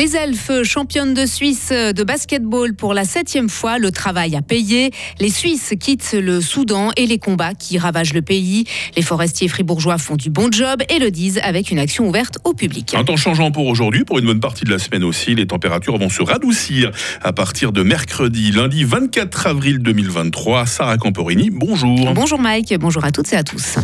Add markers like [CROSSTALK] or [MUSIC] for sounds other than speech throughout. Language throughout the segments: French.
Les elfes championnes de Suisse de basketball pour la septième fois, le travail a payé. Les Suisses quittent le Soudan et les combats qui ravagent le pays. Les forestiers fribourgeois font du bon job et le disent avec une action ouverte au public. Un temps changeant pour aujourd'hui, pour une bonne partie de la semaine aussi. Les températures vont se radoucir à partir de mercredi, lundi 24 avril 2023. Sarah Camporini, bonjour. Bonjour Mike, bonjour à toutes et à tous.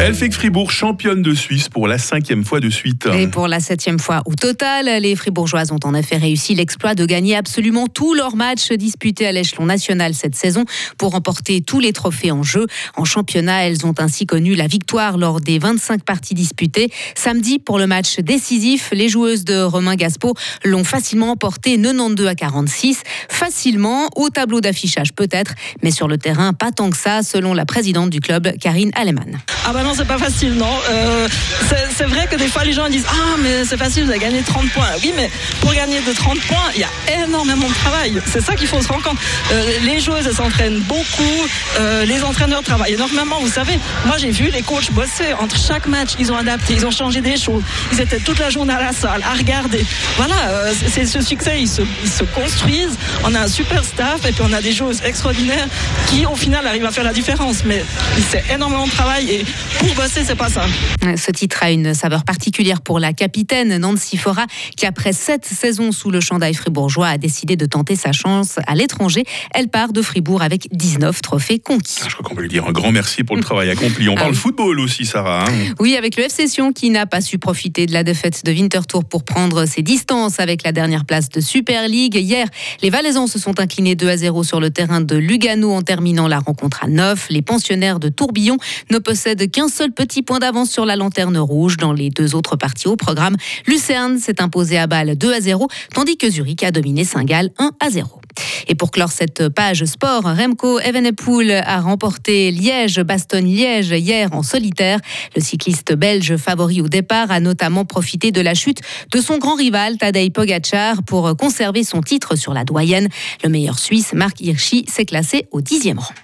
Elle fait que Fribourg championne de Suisse pour la cinquième fois de suite. Et pour la septième fois au total, les Fribourgeoises ont en effet réussi l'exploit de gagner absolument tous leurs matchs disputés à l'échelon national cette saison pour remporter tous les trophées en jeu. En championnat, elles ont ainsi connu la victoire lors des 25 parties disputées. Samedi, pour le match décisif, les joueuses de Romain Gaspo l'ont facilement emporté 92 à 46. Facilement, au tableau d'affichage peut-être, mais sur le terrain, pas tant que ça, selon la présidente du club, Karine Alemann. Ah bah non, c'est pas facile, non. Euh, c'est vrai que des fois les gens disent Ah, mais c'est facile, vous avez gagné 30 points. Oui, mais pour gagner de 30 points, il y a énormément de travail. C'est ça qu'il faut se rendre compte. Euh, les joueuses, s'entraînent beaucoup. Euh, les entraîneurs travaillent énormément. Vous savez, moi j'ai vu les coachs bosser entre chaque match. Ils ont adapté, ils ont changé des choses. Ils étaient toute la journée à la salle, à regarder. Voilà, c'est ce succès, ils se, ils se construisent. On a un super staff et puis on a des joueuses extraordinaires qui, au final, arrivent à faire la différence. Mais c'est énormément de travail et pour bosser, c'est pas ça. Ce titre a une saveur particulière pour la capitaine Nancy Fora, qui après sept saisons sous le chandail fribourgeois a décidé de tenter sa chance à l'étranger. Elle part de Fribourg avec 19 trophées conquis. Ah, je crois qu'on peut lui dire un grand merci pour le travail accompli. On ah parle football aussi, Sarah. Hein. oui, avec le FC Sion qui n'a pas su profiter de la défaite de Winterthur pour prendre ses distances avec la dernière place de Super League. Hier, les Valaisans se sont inclinés 2 à 0 sur le terrain de Lugano en terminant la rencontre à 9. Les pensionnaires de Tourbillon ne possèdent qu'un seul petit point d'avance sur la lanterne rouge dans les deux autres parties au programme. Lucerne s'est imposé à Bâle 2 à 0, tandis que Zurich a dominé Saint-Gall 1 à 0. Et pour clore cette page sport, Remco Evenepoel a remporté Liège-Bastogne-Liège hier en solitaire. Le cycliste belge favori au départ a notamment profité de la chute de son grand rival Tadej Pogacar pour conserver son titre sur la doyenne. Le meilleur Suisse, Marc Hirschi, s'est classé au dixième rang.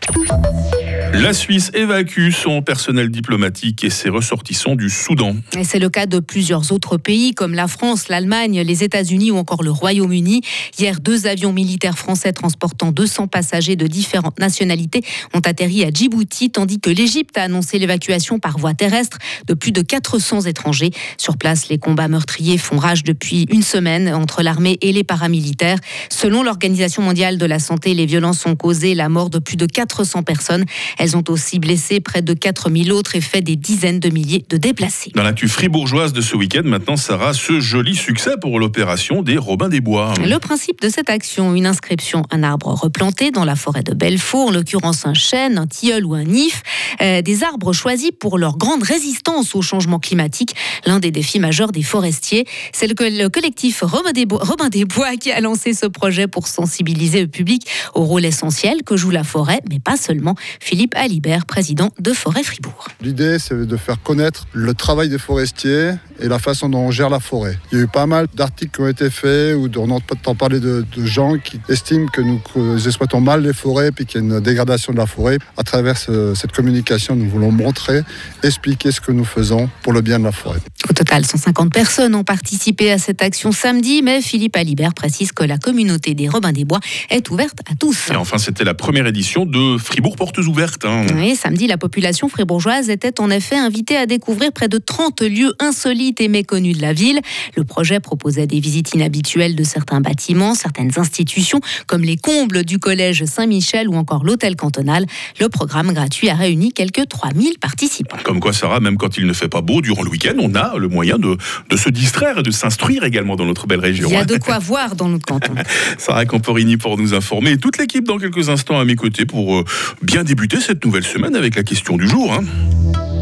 La Suisse évacue son personnel diplomatique et ses ressortissants du Soudan. C'est le cas de plusieurs autres pays comme la France, l'Allemagne, les États-Unis ou encore le Royaume-Uni. Hier, deux avions militaires français transportant 200 passagers de différentes nationalités ont atterri à Djibouti, tandis que l'Égypte a annoncé l'évacuation par voie terrestre de plus de 400 étrangers. Sur place, les combats meurtriers font rage depuis une semaine entre l'armée et les paramilitaires. Selon l'Organisation mondiale de la santé, les violences ont causé la mort de plus de 400 personnes. Elles ont aussi blessé près de 4000 autres et fait des dizaines de milliers de déplacés. Dans l'actu fribourgeoise de ce week-end, maintenant, Sarah, ce joli succès pour l'opération des Robins des Bois. Le principe de cette action, une inscription, un arbre replanté dans la forêt de Belfort, en l'occurrence un chêne, un tilleul ou un if, euh, des arbres choisis pour leur grande résistance au changement climatique, l'un des défis majeurs des forestiers. C'est le, le, collectif Robin des, Bois, Robin des Bois qui a lancé ce projet pour sensibiliser le public au rôle essentiel que joue la forêt, mais pas seulement. Philippe Alibert, président de Forêt Fribourg. L'idée, c'est de faire connaître le travail des forestiers et la façon dont on gère la forêt. Il y a eu pas mal d'articles qui ont été faits où on entend parler de, de, gens qui estiment que nous exploitons mal les forêts et qu'il y a une dégradation de la forêt. À travers ce, cette communication, nous voulons montrer, expliquer ce que nous faisons pour le bien de la forêt. Total, 150 personnes ont participé à cette action samedi, mais Philippe Alibert précise que la communauté des Robins des Bois est ouverte à tous. Et enfin, c'était la première édition de Fribourg Portes Ouvertes. Hein. Oui, samedi, la population fribourgeoise était en effet invitée à découvrir près de 30 lieux insolites et méconnus de la ville. Le projet proposait des visites inhabituelles de certains bâtiments, certaines institutions, comme les combles du collège Saint-Michel ou encore l'hôtel cantonal. Le programme gratuit a réuni quelques 3000 participants. Comme quoi, Sarah, même quand il ne fait pas beau durant le week-end, on a le moyen de, de se distraire et de s'instruire également dans notre belle région. Il y a de quoi [LAUGHS] voir dans notre canton. Sarah Camporini pour nous informer. Et toute l'équipe dans quelques instants à mes côtés pour euh, bien débuter cette nouvelle semaine avec la question du jour. Hein.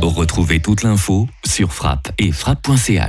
Retrouvez toute l'info sur frappe et frappe.ch.